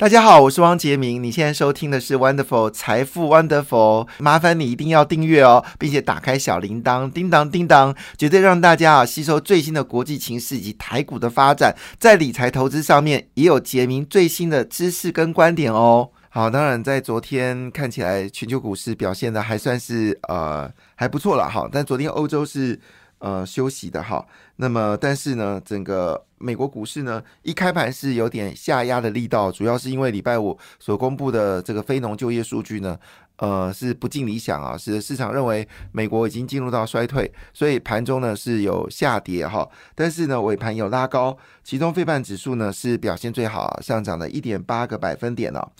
大家好，我是汪杰明。你现在收听的是 Wonderful 财富 Wonderful，麻烦你一定要订阅哦，并且打开小铃铛，叮当叮当，绝对让大家啊吸收最新的国际情势以及台股的发展，在理财投资上面也有杰明最新的知识跟观点哦。好，当然在昨天看起来全球股市表现的还算是呃还不错了哈，但昨天欧洲是。呃，休息的哈，那么但是呢，整个美国股市呢，一开盘是有点下压的力道，主要是因为礼拜五所公布的这个非农就业数据呢，呃，是不尽理想啊，使得市场认为美国已经进入到衰退，所以盘中呢是有下跌哈，但是呢尾盘有拉高，其中费半指数呢是表现最好，上涨了一点八个百分点了。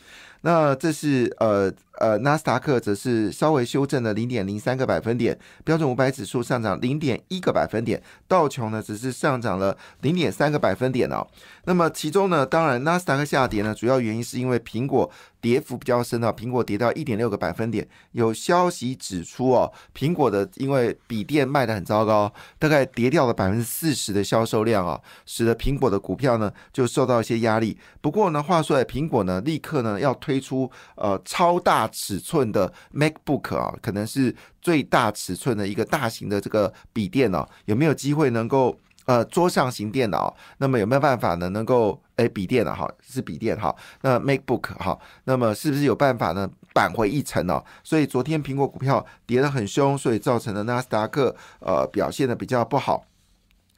那这是呃呃，纳斯达克则是稍微修正了零点零三个百分点，标准五百指数上涨零点一个百分点，道琼呢只是上涨了零点三个百分点哦。那么其中呢，当然纳斯达克下跌呢，主要原因是因为苹果跌幅比较深啊，苹果跌到一点六个百分点。有消息指出哦，苹果的因为笔电卖的很糟糕，大概跌掉了百分之四十的销售量啊，使得苹果的股票呢就受到一些压力。不过呢，话说来，苹果呢立刻呢要推。推出呃超大尺寸的 MacBook 啊，可能是最大尺寸的一个大型的这个笔电哦，有没有机会能够呃桌上型电脑？那么有没有办法呢？能够哎笔电了哈，是笔电哈，那 MacBook 哈，那么是不是有办法呢扳回一城哦？所以昨天苹果股票跌得很凶，所以造成了纳斯达克呃表现的比较不好。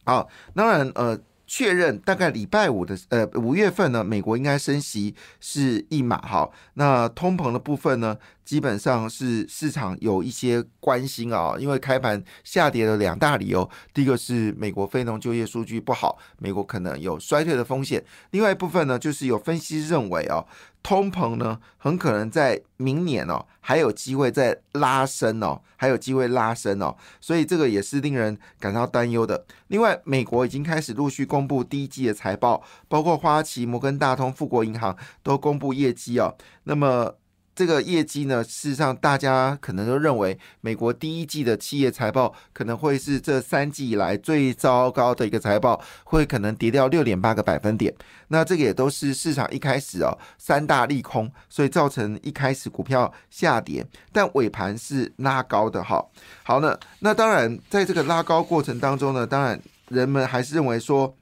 好，当然呃。确认大概礼拜五的呃五月份呢，美国应该升息是一码哈。那通膨的部分呢，基本上是市场有一些关心啊，因为开盘下跌的两大理由，第一个是美国非农就业数据不好，美国可能有衰退的风险。另外一部分呢，就是有分析认为啊。通膨呢，很可能在明年哦，还有机会再拉升哦，还有机会拉升哦，所以这个也是令人感到担忧的。另外，美国已经开始陆续公布第一季的财报，包括花旗、摩根大通、富国银行都公布业绩哦，那么。这个业绩呢，事实上大家可能都认为，美国第一季的企业财报可能会是这三季以来最糟糕的一个财报，会可能跌掉六点八个百分点。那这个也都是市场一开始哦三大利空，所以造成一开始股票下跌，但尾盘是拉高的哈。好呢，那当然在这个拉高过程当中呢，当然人们还是认为说。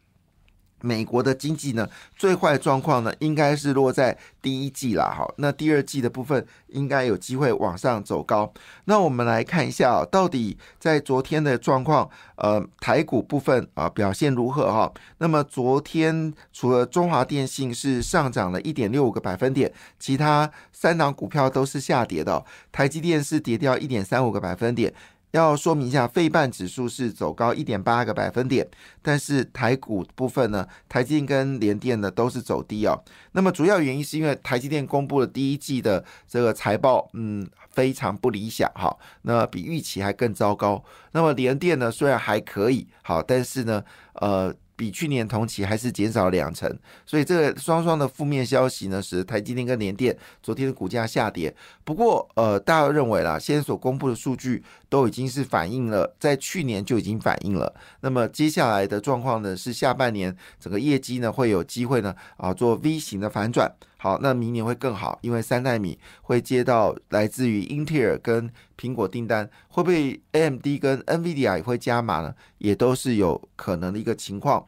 美国的经济呢，最坏状况呢，应该是落在第一季啦。好，那第二季的部分应该有机会往上走高。那我们来看一下，到底在昨天的状况，呃，台股部分啊表现如何哈？那么昨天除了中华电信是上涨了一点六五个百分点，其他三档股票都是下跌的。台积电是跌掉一点三五个百分点。要说明一下，费半指数是走高一点八个百分点，但是台股部分呢，台积电跟联电呢都是走低哦。那么主要原因是因为台积电公布了第一季的这个财报，嗯，非常不理想哈，那比预期还更糟糕。那么联电呢，虽然还可以好，但是呢，呃。比去年同期还是减少两成，所以这个双双的负面消息呢，使台积电跟联电昨天的股价下跌。不过，呃，大家认为啦，现在所公布的数据都已经是反映了，在去年就已经反映了。那么接下来的状况呢，是下半年整个业绩呢会有机会呢啊做 V 型的反转。好，那明年会更好，因为三代米会接到来自于英特尔跟苹果订单，会不会 AMD 跟 NVIDIA 也会加码呢？也都是有可能的一个情况。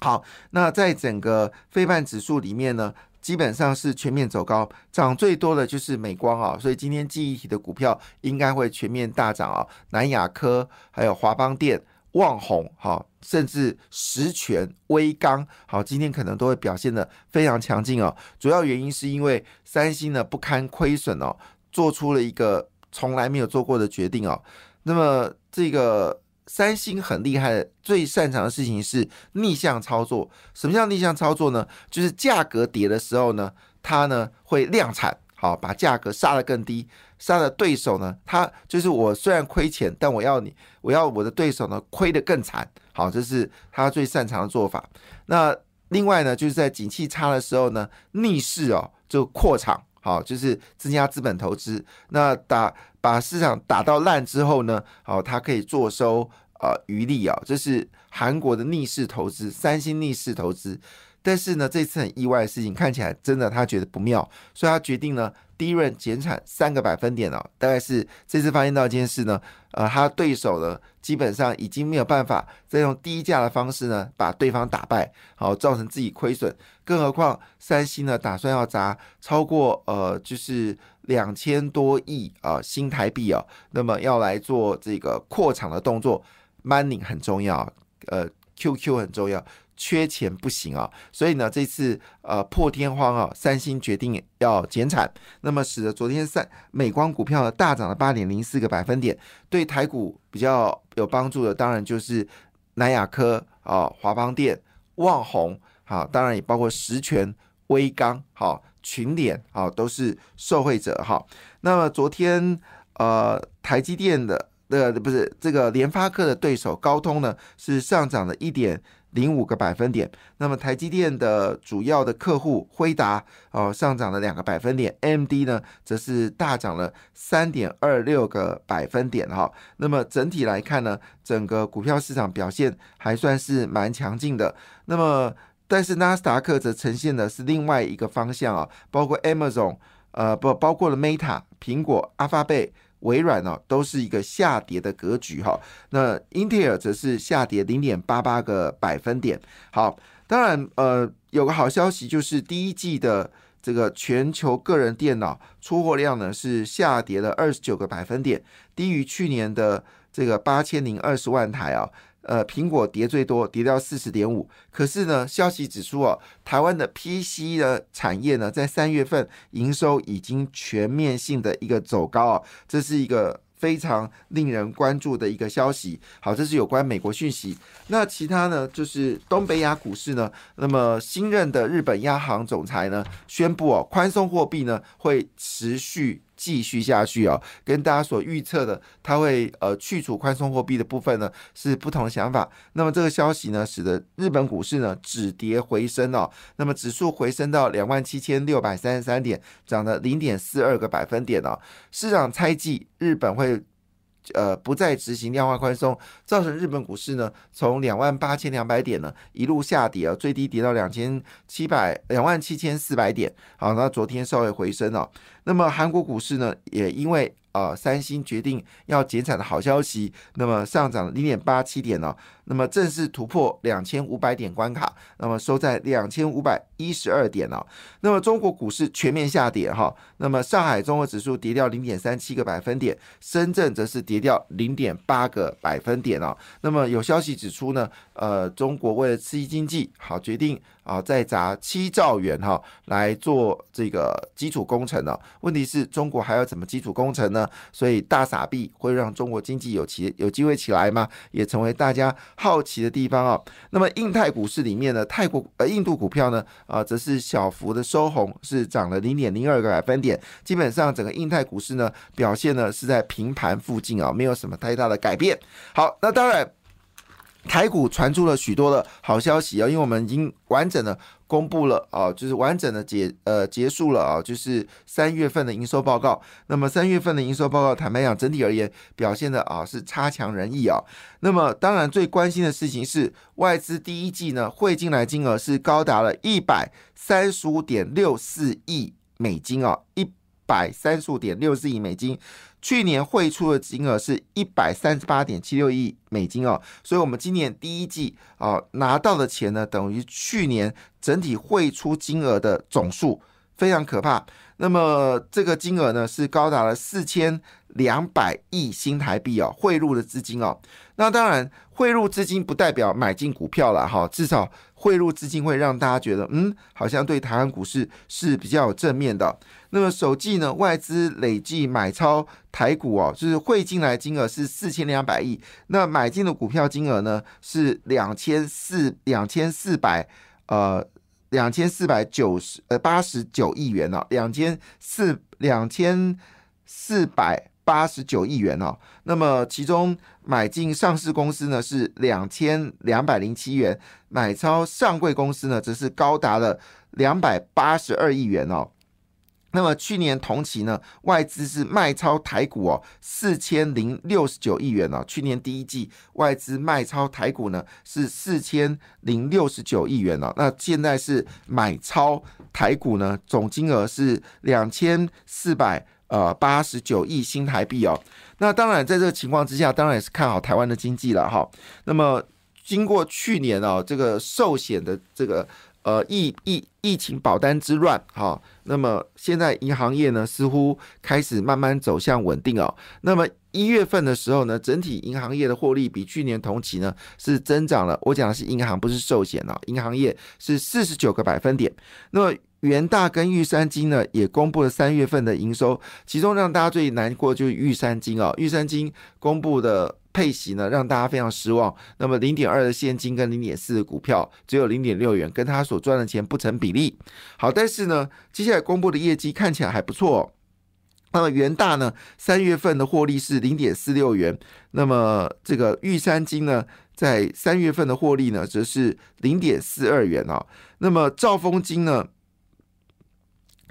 好，那在整个非半指数里面呢，基本上是全面走高，涨最多的就是美光啊，所以今天记忆体的股票应该会全面大涨啊，南亚科还有华邦电。旺宏好，甚至实权威刚好，今天可能都会表现的非常强劲哦。主要原因是因为三星呢不堪亏损哦，做出了一个从来没有做过的决定哦。那么这个三星很厉害，最擅长的事情是逆向操作。什么叫逆向操作呢？就是价格跌的时候呢，它呢会量产。好，把价格杀得更低，杀的对手呢？他就是我虽然亏钱，但我要你，我要我的对手呢亏得更惨。好，这是他最擅长的做法。那另外呢，就是在景气差的时候呢，逆势哦就扩场，好，就是增加资本投资。那打把市场打到烂之后呢，好，它可以坐收呃余利啊。这是韩国的逆势投资，三星逆势投资。但是呢，这次很意外的事情，看起来真的他觉得不妙，所以他决定呢。第一轮减产三个百分点哦，大概是这次发现到一件事呢，呃，他对手呢基本上已经没有办法再用低价的方式呢把对方打败，好造成自己亏损。更何况三星呢打算要砸超过呃就是两千多亿啊新台币哦，那么要来做这个扩厂的动作，money 很重要，呃，QQ 很重要。缺钱不行啊，所以呢，这次呃破天荒啊，三星决定要减产，那么使得昨天三美光股票呢大涨了八点零四个百分点，对台股比较有帮助的，当然就是南亚科啊、华邦电、旺宏，好，当然也包括实权、威刚、好群联，好都是受惠者哈。那么昨天呃台积电的的不是这个联发科的对手高通呢，是上涨了一点。零五个百分点，那么台积电的主要的客户辉达哦上涨了两个百分点 MD 呢则是大涨了三点二六个百分点哈。那么整体来看呢，整个股票市场表现还算是蛮强劲的。那么但是纳斯达克则呈现的是另外一个方向啊，包括 Amazon 呃不包括了 Meta 苹果、阿发贝。微软呢，都是一个下跌的格局哈。那英特尔则是下跌零点八八个百分点。好，当然呃，有个好消息就是第一季的这个全球个人电脑出货量呢是下跌了二十九个百分点，低于去年的这个八千零二十万台啊。呃，苹果跌最多，跌到四十点五。可是呢，消息指出哦，台湾的 PC 的产业呢，在三月份营收已经全面性的一个走高啊，这是一个非常令人关注的一个消息。好，这是有关美国讯息。那其他呢，就是东北亚股市呢，那么新任的日本央行总裁呢，宣布哦，宽松货币呢会持续。继续下去啊，跟大家所预测的，它会呃去除宽松货币的部分呢是不同的想法。那么这个消息呢，使得日本股市呢止跌回升哦，那么指数回升到两万七千六百三十三点，涨了零点四二个百分点哦。市场猜忌日本会。呃，不再执行量化宽松，造成日本股市呢，从两万八千两百点呢一路下跌啊，最低跌到两千七百两万七千四百点。好，那昨天稍微回升了。那么韩国股市呢，也因为呃三星决定要减产的好消息，那么上涨零点八七点呢。那么正式突破两千五百点关卡，那么收在两千五百一十二点哦。那么中国股市全面下跌哈，那么上海综合指数跌掉零点三七个百分点，深圳则是跌掉零点八个百分点哦。那么有消息指出呢，呃，中国为了刺激经济，好决定啊再砸七兆元哈来做这个基础工程呢。问题是中国还要怎么基础工程呢？所以大傻币会让中国经济有起有机会起来吗？也成为大家。好奇的地方啊，那么印太股市里面呢，泰国呃印度股票呢啊，则是小幅的收红，是涨了零点零二个百分点。基本上整个印太股市呢表现呢是在平盘附近啊，没有什么太大的改变。好，那当然。台股传出了许多的好消息啊，因为我们已经完整的公布了啊，就是完整的结呃结束了啊，就是三月份的营收报告。那么三月份的营收报告，坦白讲，整体而言表现的啊是差强人意啊。那么当然最关心的事情是外资第一季呢汇进来金额是高达了一百三十五点六四亿美金啊，一百三十五点六四亿美金。去年汇出的金额是一百三十八点七六亿美金哦，所以我们今年第一季啊拿到的钱呢，等于去年整体汇出金额的总数，非常可怕。那么这个金额呢，是高达了四千两百亿新台币哦，汇入的资金哦。那当然，汇入资金不代表买进股票了哈，至少汇入资金会让大家觉得，嗯，好像对台湾股市是比较有正面的。那么首季呢，外资累计买超台股哦，就是汇进来金额是四千两百亿，那买进的股票金额呢是两千四两千四百呃。两千四百九十呃八十九亿元哦，两千四两千四百八十九亿元哦。那么其中买进上市公司呢是两千两百零七元，买超上柜公司呢则是高达了两百八十二亿元哦。那么去年同期呢，外资是卖超台股哦，四千零六十九亿元哦。去年第一季外资卖超台股呢是四千零六十九亿元哦。那现在是买超台股呢，总金额是两千四百呃八十九亿新台币哦。那当然，在这个情况之下，当然也是看好台湾的经济了哈。那么经过去年哦，这个寿险的这个。呃，疫疫疫情保单之乱，哈，那么现在银行业呢，似乎开始慢慢走向稳定哦。那么一月份的时候呢，整体银行业的获利比去年同期呢是增长了。我讲的是银行，不是寿险哦。银行业是四十九个百分点。那么元大跟玉山金呢，也公布了三月份的营收，其中让大家最难过就是玉山金哦。玉山金公布的。配息呢，让大家非常失望。那么零点二的现金跟零点四的股票，只有零点六元，跟他所赚的钱不成比例。好，但是呢，接下来公布的业绩看起来还不错。那么元大呢，三月份的获利是零点四六元。那么这个玉山金呢，在三月份的获利呢，则是零点四二元啊。那么兆丰金呢，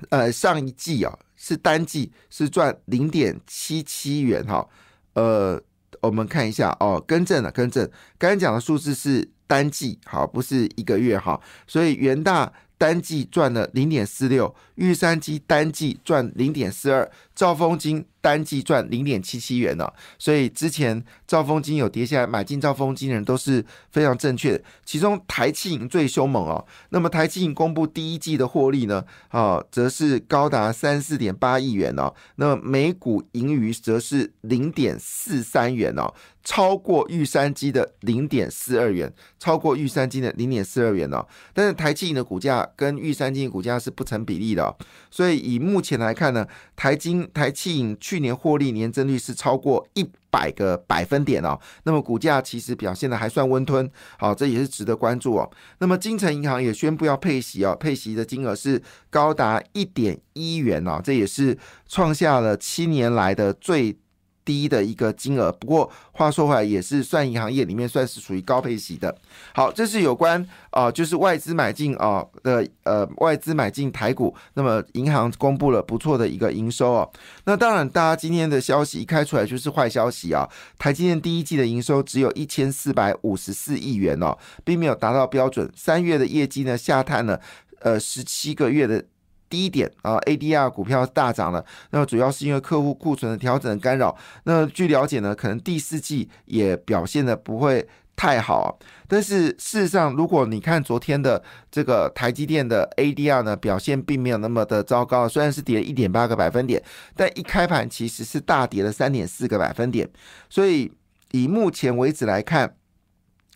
呃，上一季啊是单季是赚零点七七元哈，呃。我们看一下哦，更正了，更正，刚才讲的数字是单季，好，不是一个月哈，所以元大单季赚了零点四六，玉山鸡单季赚零点四二，兆丰金。单季赚零点七七元呢，所以之前兆丰金有跌下来，买进兆丰金的人都是非常正确的。其中台气银最凶猛哦，那么台气银公布第一季的获利呢，啊，则是高达三四点八亿元哦，那么每股盈余则是零点四三元哦，超过玉山基的零点四二元，超过玉山金的零点四二元哦。但是台气银的股价跟玉山金的股价是不成比例的，所以以目前来看呢，台金台气影去。年获利年增率是超过一百个百分点哦，那么股价其实表现的还算温吞，好，这也是值得关注哦。那么金城银行也宣布要配息哦，配息的金额是高达一点一元哦，这也是创下了七年来的最。低的一个金额，不过话说回来，也是算银行业里面算是属于高配息的。好，这是有关啊，就是外资买进啊的呃外资买进台股，那么银行公布了不错的一个营收哦。那当然，大家今天的消息一开出来就是坏消息啊，台积电第一季的营收只有一千四百五十四亿元哦，并没有达到标准。三月的业绩呢下探了呃十七个月的。低点啊，ADR 股票大涨了，那么主要是因为客户库存的调整干扰。那据了解呢，可能第四季也表现的不会太好。但是事实上，如果你看昨天的这个台积电的 ADR 呢，表现并没有那么的糟糕，虽然是跌了一点八个百分点，但一开盘其实是大跌了三点四个百分点。所以以目前为止来看，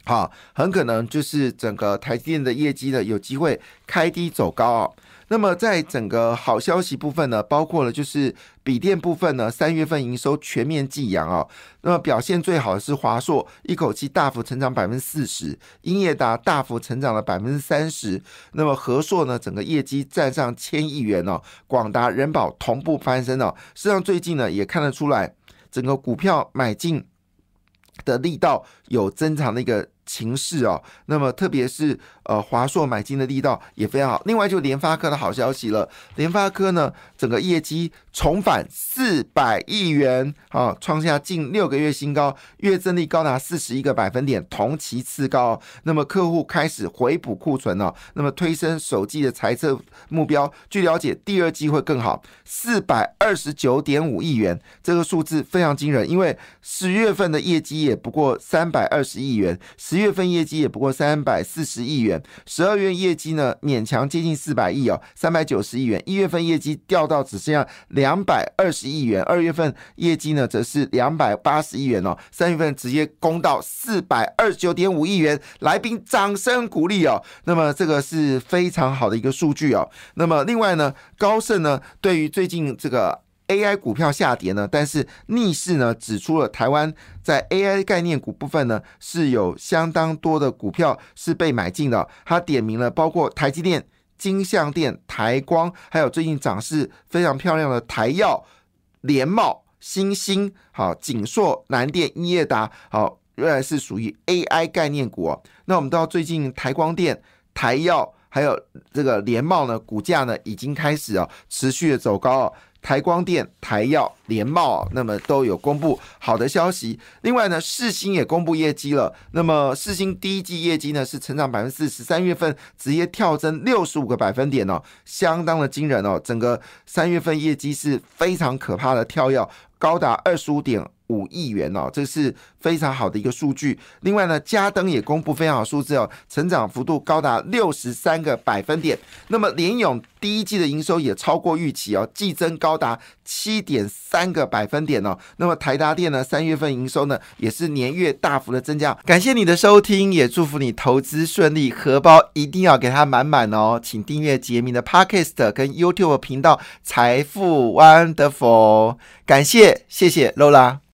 好，很可能就是整个台积电的业绩呢，有机会开低走高啊。那么在整个好消息部分呢，包括了就是笔电部分呢，三月份营收全面寄扬啊。那么表现最好的是华硕，一口气大幅成长百分之四十；英业达大幅成长了百分之三十。那么和硕呢，整个业绩站上千亿元哦。广达、人保同步翻身哦。实际上最近呢，也看得出来，整个股票买进的力道有增长的一个。情势哦，那么特别是呃华硕买进的力道也非常好。另外就联发科的好消息了，联发科呢整个业绩重返四百亿元啊，创下近六个月新高，月增率高达四十一个百分点，同期次高。那么客户开始回补库存了，那么推升首季的财测目标。据了解，第二季会更好，四百二十九点五亿元，这个数字非常惊人，因为十月份的业绩也不过三百二十亿元，十。月份业绩也不过三百四十亿元，十二月业绩呢勉强接近四百亿哦，三百九十亿元。一月份业绩掉到只剩下两百二十亿元，二月份业绩呢则是两百八十亿元哦，三月份直接攻到四百二十九点五亿元。来宾掌声鼓励哦，那么这个是非常好的一个数据哦。那么另外呢，高盛呢对于最近这个。AI 股票下跌呢，但是逆势呢指出了台湾在 AI 概念股部分呢是有相当多的股票是被买进的。他点名了包括台积电、金相电、台光，还有最近涨势非常漂亮的台药、联茂、新兴、好锦硕、南电、英业达，好原来是属于 AI 概念股。那我们到最近台光电、台药。还有这个联茂呢，股价呢已经开始哦持续的走高哦。台光电、台药、联茂，那么都有公布好的消息。另外呢，世星也公布业绩了。那么世星第一季业绩呢是成长百分之四十，三月份直接跳增六十五个百分点哦，相当的惊人哦。整个三月份业绩是非常可怕的跳跃，高达二十五点。五亿元哦，这是非常好的一个数据。另外呢，嘉登也公布非常好数字哦，成长幅度高达六十三个百分点。那么联勇第一季的营收也超过预期哦，季增高达七点三个百分点哦。那么台达电呢，三月份营收呢也是年月大幅的增加。感谢你的收听，也祝福你投资顺利，荷包一定要给它满满哦。请订阅杰明的 Podcast 跟 YouTube 频道财富 Wonderful。感谢，谢谢 Lola。